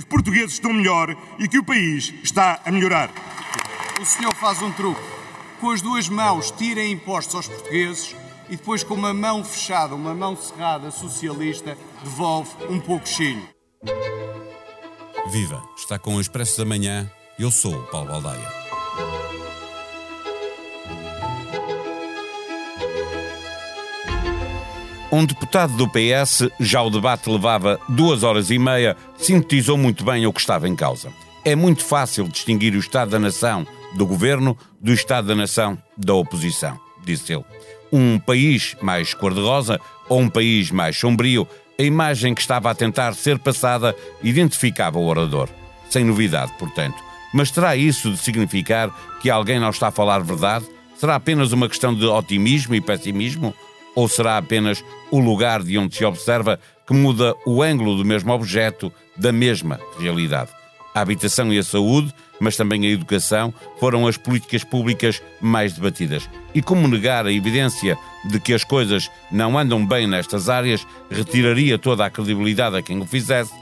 Os portugueses estão melhor e que o país está a melhorar. O senhor faz um truque. Com as duas mãos tirem impostos aos portugueses e depois com uma mão fechada, uma mão cerrada socialista, devolve um pouco cheio. Viva! Está com o Expresso da Manhã. Eu sou o Paulo Baldaia. Um deputado do PS, já o debate levava duas horas e meia, sintetizou muito bem o que estava em causa. É muito fácil distinguir o Estado da Nação do governo do Estado da Nação da oposição, disse ele. Um país mais cor-de-rosa ou um país mais sombrio, a imagem que estava a tentar ser passada identificava o orador. Sem novidade, portanto. Mas terá isso de significar que alguém não está a falar verdade? Será apenas uma questão de otimismo e pessimismo? Ou será apenas o lugar de onde se observa que muda o ângulo do mesmo objeto da mesma realidade? A habitação e a saúde, mas também a educação, foram as políticas públicas mais debatidas. E como negar a evidência de que as coisas não andam bem nestas áreas retiraria toda a credibilidade a quem o fizesse?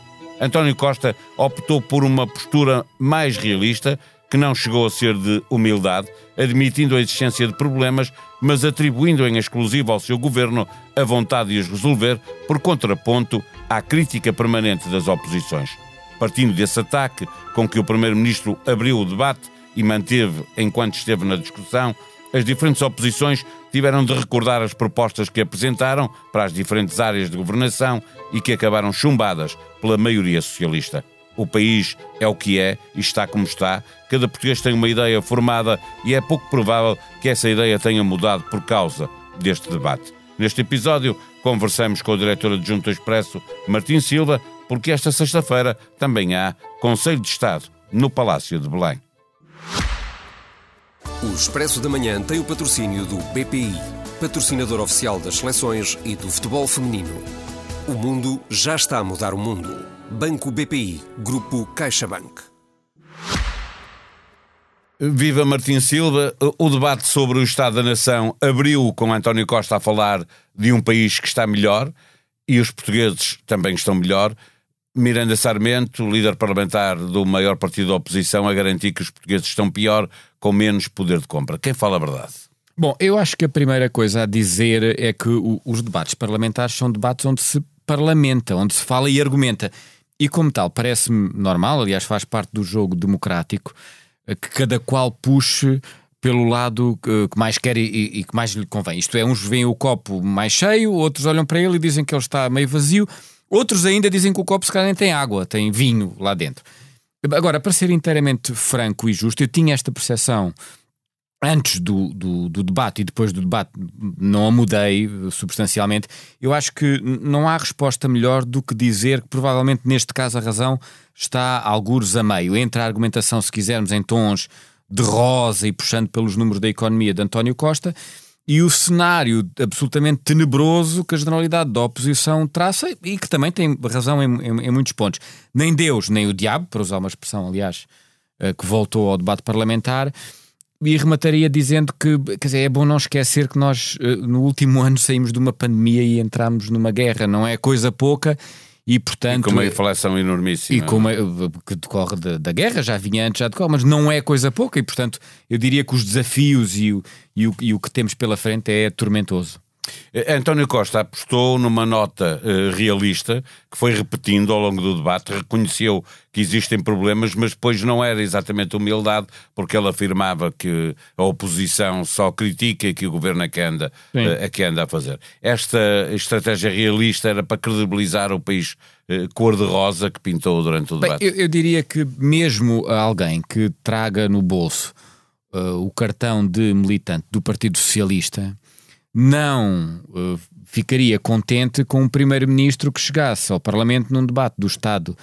António Costa optou por uma postura mais realista, que não chegou a ser de humildade, admitindo a existência de problemas, mas atribuindo em exclusivo ao seu governo a vontade de os resolver, por contraponto à crítica permanente das oposições. Partindo desse ataque com que o Primeiro-Ministro abriu o debate e manteve enquanto esteve na discussão, as diferentes oposições tiveram de recordar as propostas que apresentaram para as diferentes áreas de governação e que acabaram chumbadas pela maioria socialista. O país é o que é e está como está. Cada português tem uma ideia formada e é pouco provável que essa ideia tenha mudado por causa deste debate. Neste episódio, conversamos com o diretor adjunto do Expresso, Martim Silva, porque esta sexta-feira também há Conselho de Estado no Palácio de Belém. O Expresso da Manhã tem o patrocínio do BPI, patrocinador oficial das seleções e do futebol feminino. O mundo já está a mudar o mundo. Banco BPI, Grupo CaixaBank. Viva Martim Silva. O debate sobre o Estado da Nação abriu com António Costa a falar de um país que está melhor e os portugueses também estão melhor. Miranda Sarmento, líder parlamentar do maior partido da oposição, a garantir que os portugueses estão pior, com menos poder de compra. Quem fala a verdade? Bom, eu acho que a primeira coisa a dizer é que o, os debates parlamentares são debates onde se parlamenta, onde se fala e argumenta. E como tal, parece-me normal, aliás, faz parte do jogo democrático, eh, que cada qual puxe pelo lado que mais quer e, e, que mais lhe convém. Isto é, uns veem o copo mais cheio, outros olham para ele e dizem que ele está meio vazio, outros ainda dizem que o copo se calhar nem tem água, tem vinho lá dentro. Agora, para ser inteiramente franco e justo, eu tinha esta percepção antes do, do, do, debate e depois do debate não a mudei substancialmente. Eu acho que não há resposta melhor do que dizer que provavelmente neste caso a razão está algures a meio. Entre a argumentação, se quisermos, em tons de rosa e puxando pelos números da economia de António Costa e o cenário absolutamente tenebroso que a generalidade da oposição traça e que também tem razão em, em, em muitos pontos. Nem Deus, nem o diabo, para usar uma expressão, aliás, eh, que voltou ao debate parlamentar, e remataria dizendo que, quer dizer, é bom não esquecer que nós eh, no último ano saímos de uma pandemia e entramos numa guerra, não é coisa pouca. E, portanto, e com uma inflação enormíssima. E com uma, que decorre da, da, guerra, já vinha antes, já decorre, mas não é coisa pouca. E, portanto, eu diria que os desafios e o, e o, e o que temos pela frente é tormentoso. Eh, António Costa apostou numa nota uh, realista que foi repetindo ao longo do debate, reconheceu que existem problemas, mas depois não era exatamente humildade, porque ele afirmava que a oposição só critica e que o governo é que anda, uh, é que anda a fazer. Esta estratégia realista era para credibilizar o país uh, cor-de-rosa que pintou durante o debate. Bem, eu, eu, diria que mesmo alguém que traga no bolso o cartão de militante do Partido Socialista não uh, ficaria contente com um primeiro-ministro que chegasse ao Parlamento num debate do Estado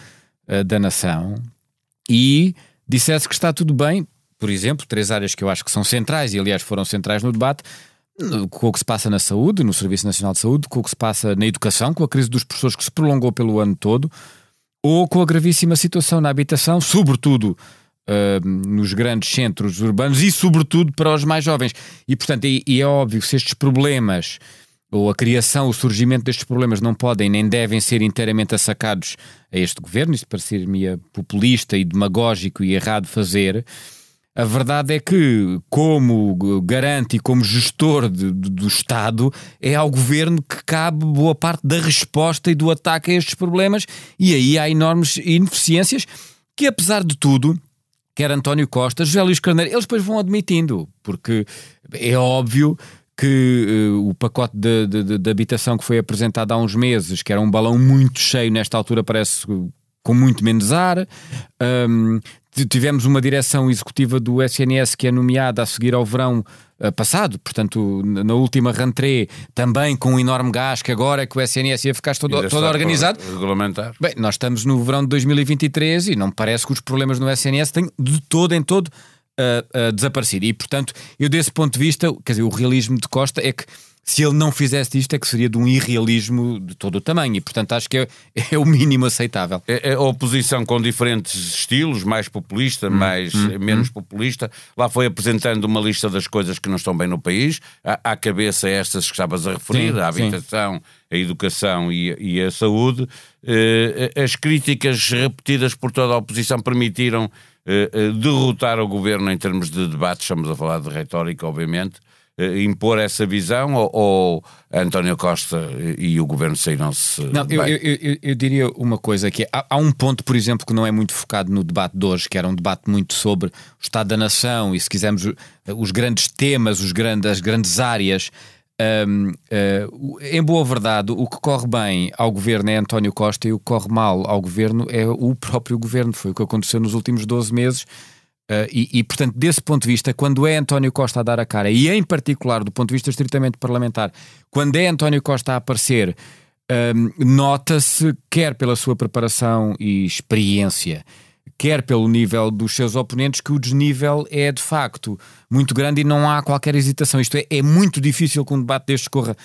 uh, da Nação e dissesse que está tudo bem, por exemplo, três áreas que eu acho que são centrais e aliás foram centrais no debate, com o que se passa na saúde, no Serviço Nacional de Saúde, com o que se passa na educação, com a crise dos professores que se prolongou pelo ano todo, ou com a gravíssima situação na habitação, sobretudo uh, nos grandes centros urbanos e, sobretudo, para os mais jovens. E, portanto, e, e é óbvio que se estes problemas ou a criação, o surgimento destes problemas não podem nem devem ser inteiramente assacados a este governo, isto parecer-me populista e demagógico e errado fazer. A verdade é que, como garante e como gestor de, de, do Estado, é ao governo que cabe boa parte da resposta e do ataque a estes problemas, e aí há enormes ineficiências que, apesar de tudo, quer António Costa, José Luís Carneiro, eles depois vão admitindo, porque é óbvio que uh, o pacote de, de, de, habitação que foi apresentado há uns meses, que era um balão muito cheio, nesta altura parece com muito menos ar. Um, tivemos uma direção executiva do SNS que é nomeada a seguir ao verão uh, passado, portanto, na última rentrée, também com um enorme gás, que agora é que o SNS ia ficar todo, todo organizado. Regulamentar. Bem, nós estamos no verão de 2023 e não parece que os problemas no SNS têm de todo em todo uh, uh, desaparecido. E, portanto, eu desse ponto de vista, quer dizer, o realismo de Costa é que se ele não fizesse isto é que seria de um irrealismo de todo o tamanho e portanto acho que é, é o mínimo aceitável. É, é a oposição com diferentes estilos, mais populista, hum, mais hum, menos hum. populista, lá foi apresentando uma lista das coisas que não estão bem no país, à, à cabeça estas que estavas a referir, sim, a habitação, sim. a educação e, e a saúde. Eh, as críticas repetidas por toda a oposição permitiram eh, derrotar o governo em termos de debate, estamos a falar de retórica, obviamente, eh, impor essa visão ou, ou, António Costa e o governo saíram-se. Não, eu, eu, eu, eu, diria uma coisa que há, há, um ponto, por exemplo, que não é muito focado no debate de hoje, que era um debate muito sobre o Estado da Nação e, se quisermos, os grandes temas, os grandes, as grandes áreas. Um, uh, em boa verdade, o que corre bem ao governo é António Costa e o que corre mal ao governo é o próprio governo. Foi o que aconteceu nos últimos 12 meses Uh, e, e, portanto, desse ponto de vista, quando é António Costa a dar a cara, e em particular do ponto de vista estritamente parlamentar, quando é António Costa a aparecer, uh, nota-se, quer pela sua preparação e experiência, quer pelo nível dos seus oponentes, que o desnível é de facto muito grande e não há qualquer hesitação. Isto é, é muito difícil que um debate destes corra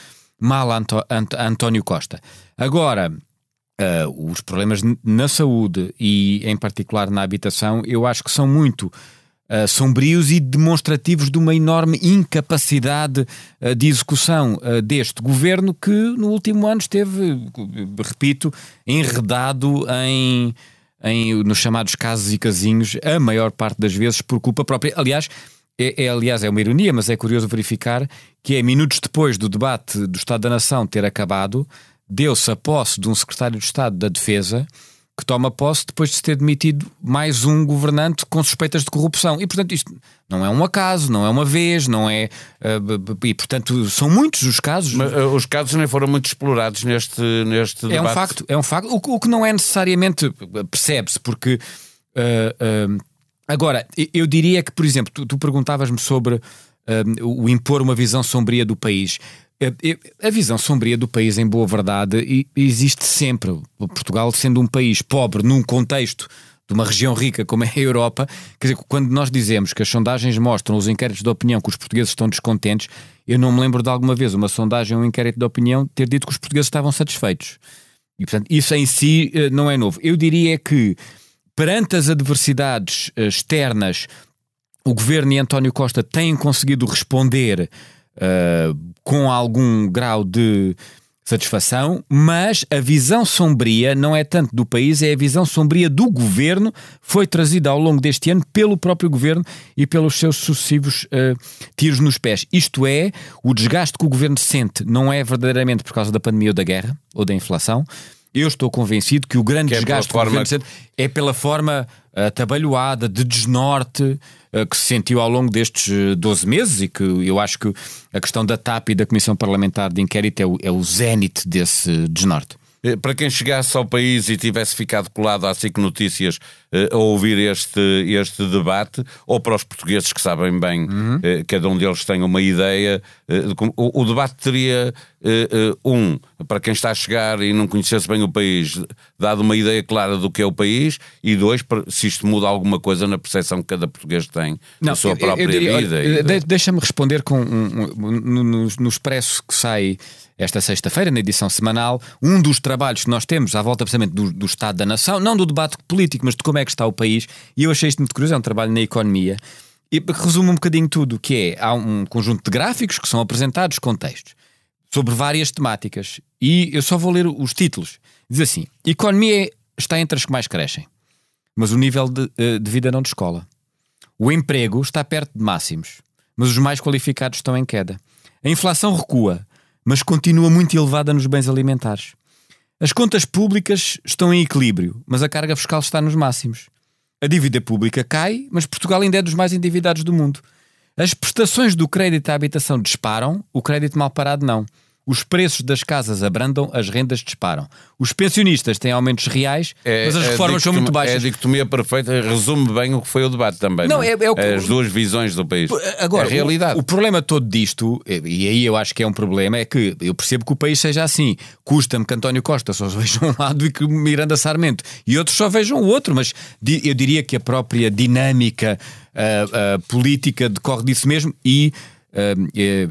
mal a, Anto, António Costa. Agora, uh, os problemas na saúde e, em particular, na habitação, eu acho que são muito uh, sombrios e demonstrativos de uma enorme incapacidade uh, de execução deste governo que, no último ano, esteve, repito, enredado em. Em, nos chamados casos e casinhos, a maior parte das vezes por culpa própria. Aliás, é, é, aliás, é uma ironia, mas é curioso verificar que é minutos depois do debate do Estado da Nação ter acabado, deu-se a posse de um secretário de Estado da Defesa que toma posse depois de se ter demitido mais um governante com suspeitas de corrupção. E, portanto, isto não é um acaso, não é uma vez, não é. Uh, e, portanto, são muitos os casos. Mas, uh, os casos nem foram muito explorados neste, neste debate. É um facto, é um facto. O, o que não é necessariamente. percebe-se, porque. Uh, agora, eu diria que, por exemplo, tu, tu perguntavas-me sobre o impor uma visão sombria do país. A visão sombria do país, em boa verdade, existe sempre. Portugal, sendo um país pobre num contexto de uma região rica como é a Europa, quer dizer, quando nós dizemos que as sondagens mostram, os inquéritos de opinião, que os portugueses estão descontentes, eu não me lembro de alguma vez uma sondagem ou um inquérito de opinião ter dito que os portugueses estavam satisfeitos. E, portanto, isso em si eh, não é novo. Eu diria que, perante as adversidades eh, externas, o governo e António Costa têm conseguido responder uh, com algum grau de satisfação, mas a visão sombria não é tanto do país, é a visão sombria do governo, foi trazida ao longo deste ano pelo próprio governo e pelos seus sucessivos uh, tiros nos pés. Isto é, o desgaste que o governo sente não é verdadeiramente por causa da pandemia ou da guerra ou da inflação. Eu estou convencido que o grande que desgaste é governo sente é pela forma atabalhoada, de desnorte, eh, que se sentiu ao longo destes 12 eh, meses e que eu acho que a questão da TAP e da Comissão Parlamentar de Inquérito é o, é o zénite desse desnorte. Eh, para quem chegasse ao país e tivesse ficado colado à SIC Notícias a ouvir este, este debate, ou para os portugueses que sabem bem, uhum. uh, cada um deles tem uma ideia, o, o, debate teria, um, para quem está a chegar e não conhecesse bem o país, dado uma ideia clara do que é o país, e dois, se isto muda alguma coisa na percepção que cada português tem não, da sua própria eu, eu diria, vida. Olha, Deixa-me responder com um, um, no, no expresso que sai esta sexta-feira, na edição semanal, um dos trabalhos que nós temos à volta precisamente do, do, Estado da Nação, não do debate político, mas de como é que está o país, e eu achei isto muito curioso, é um trabalho na economia, e resume um bocadinho tudo, que é, há um conjunto de gráficos que são apresentados com textos. sobre várias temáticas. E eu só vou ler os títulos. Diz assim: Economia está entre as que mais crescem, mas o nível de, eh, de vida não descola. O emprego está perto de máximos, mas os mais qualificados estão em queda. A inflação recua, mas continua muito elevada nos bens alimentares. As contas públicas estão em equilíbrio, mas a carga fiscal está nos máximos. A dívida pública cai, mas Portugal ainda é dos mais endividados do mundo. As prestações do crédito à habitação disparam, o crédito mal parado não. Os preços das casas abrandam, as rendas disparam. Os pensionistas têm aumentos reais, É, mas as a reformas são muito É a baixas. dicotomia perfeita, resume bem o que foi o debate também. Não, Não, é- é o que- As duas visões do país. Agora, é a realidade. O, o problema todo disto, e aí eu acho que é um problema, é que eu percebo que o país seja assim. Custa-me que António Costa só veja um lado e que Miranda Sarmento e outros só vejam o outro, mas eu diria que a própria dinâmica ah, ah, política decorre disso mesmo. E ah,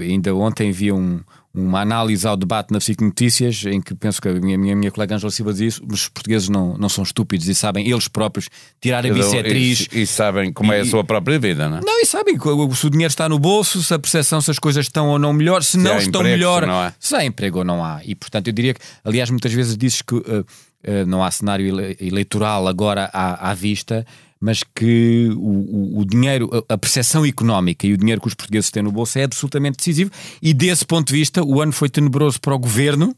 ainda ontem vi um. Uma análise ao debate na SIC Notícias, em que penso que a minha, minha, minha colega Angela Silva isso, os portugueses não, não são estúpidos e sabem eles próprios tirar a bissetriz e, e sabem como é a E- sua própria vida, não é? não, e sabem se o dinheiro está no bolso, se a percepção se as coisas estão ou não melhor, se, não há estão emprego, melhor, se não há. se há emprego ou não há. E portanto eu diria que, aliás, muitas vezes dizes que eh, eh, não há cenário ele- eleitoral agora à, à vista, mas que o, o- o dinheiro, a- percepção económica e o dinheiro que os portugueses têm no bolso é absolutamente decisivo. E desse ponto de vista, o ano foi tenebroso para o governo.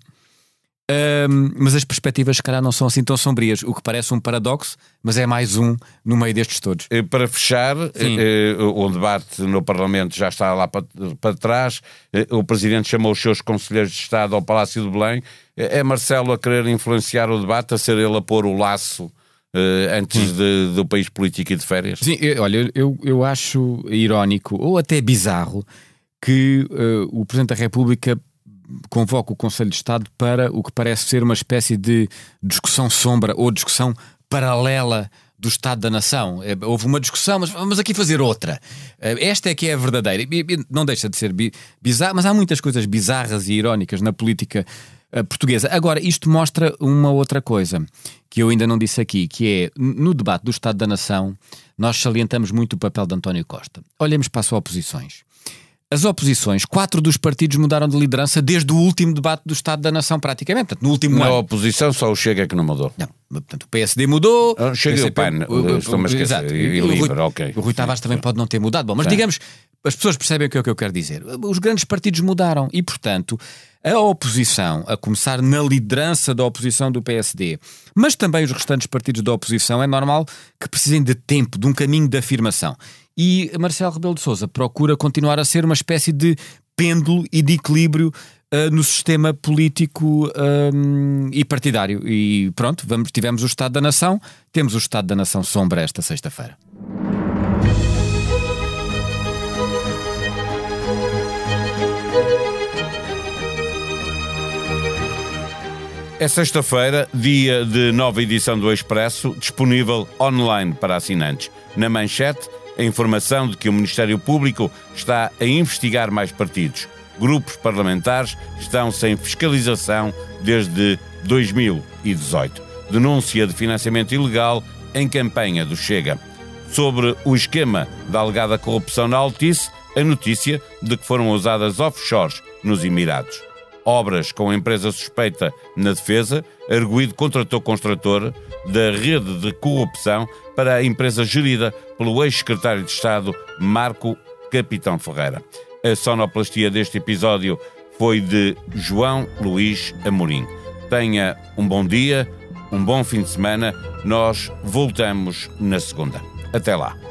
Ahm, mas as perspectivas, se calhar, não são assim tão sombrias, o que parece um paradoxo, mas é mais um no meio destes todos. Eh, Para fechar, Sim. eh, o debate no Parlamento já está lá para, para trás. Eh, O Presidente chamou os seus conselheiros de Estado ao Palácio de Belém. Eh, É Marcelo a querer influenciar o debate, a ser ele a pôr o laço eh, antes de- do país político e de férias? Sim, eu- olha, eu, eu acho irónico ou até bizarro que eh, o Presidente da República convoca o Conselho de Estado para o que parece ser uma espécie de discussão sombra ou discussão paralela do Estado da Nação. Eh, Houve uma discussão, mas vamos aqui fazer outra. Eh, Esta é que é a verdadeira. Não deixa de ser bi- bizarro, mas há muitas coisas bizarras e irónicas na política portuguesa. Agora, isto mostra uma outra coisa que eu ainda não disse aqui, que é no debate do Estado da Nação, nós salientamos muito o papel de António Costa. Olhemos para as oposições. As oposições, quatro dos partidos mudaram de liderança desde o último debate do Estado da Nação, praticamente. Portanto, no último Na ano. oposição só o Chega é que não mudou. Não, portanto, o PSD mudou. Ah, chega o o PAN, estou-me a esquecer, Exato. e- e o Rui, Livre, ok. o Rui Tavares também pode não ter mudado. Bom, mas digamos, as pessoas percebem o que é o que eu quero dizer. Os grandes partidos mudaram e, portanto, a oposição, a começar na liderança da oposição do PSD, mas também os restantes partidos da oposição, é normal que precisem de tempo, de um caminho de afirmação. E Marcelo Rebelo de Sousa procura continuar a ser uma espécie de pêndulo e de equilíbrio ah, no sistema político ahm, e partidário. E pronto, vamos, tivemos o Estado da Nação, temos o Estado da Nação sombra esta sexta-feira. É sexta-feira, dia de nova edição do Expresso, disponível online para assinantes. Na manchete, a informação de que o Ministério Público está a investigar mais partidos. Grupos parlamentares estão sem fiscalização desde 2018. Denúncia de financiamento ilegal em campanha do Chega. Sobre o esquema da alegada corrupção na Altice, a notícia de que foram usadas offshores nos Emirados obras com empresa suspeita na defesa, arguído contratou construtor da rede de corrupção para a empresa gerida pelo ex-secretário de Estado Marco Capitão Ferreira. A sonoplastia deste episódio foi de João Luís Amorim. Tenha um bom dia, um bom fim de semana. Nós voltamos na segunda. Até lá.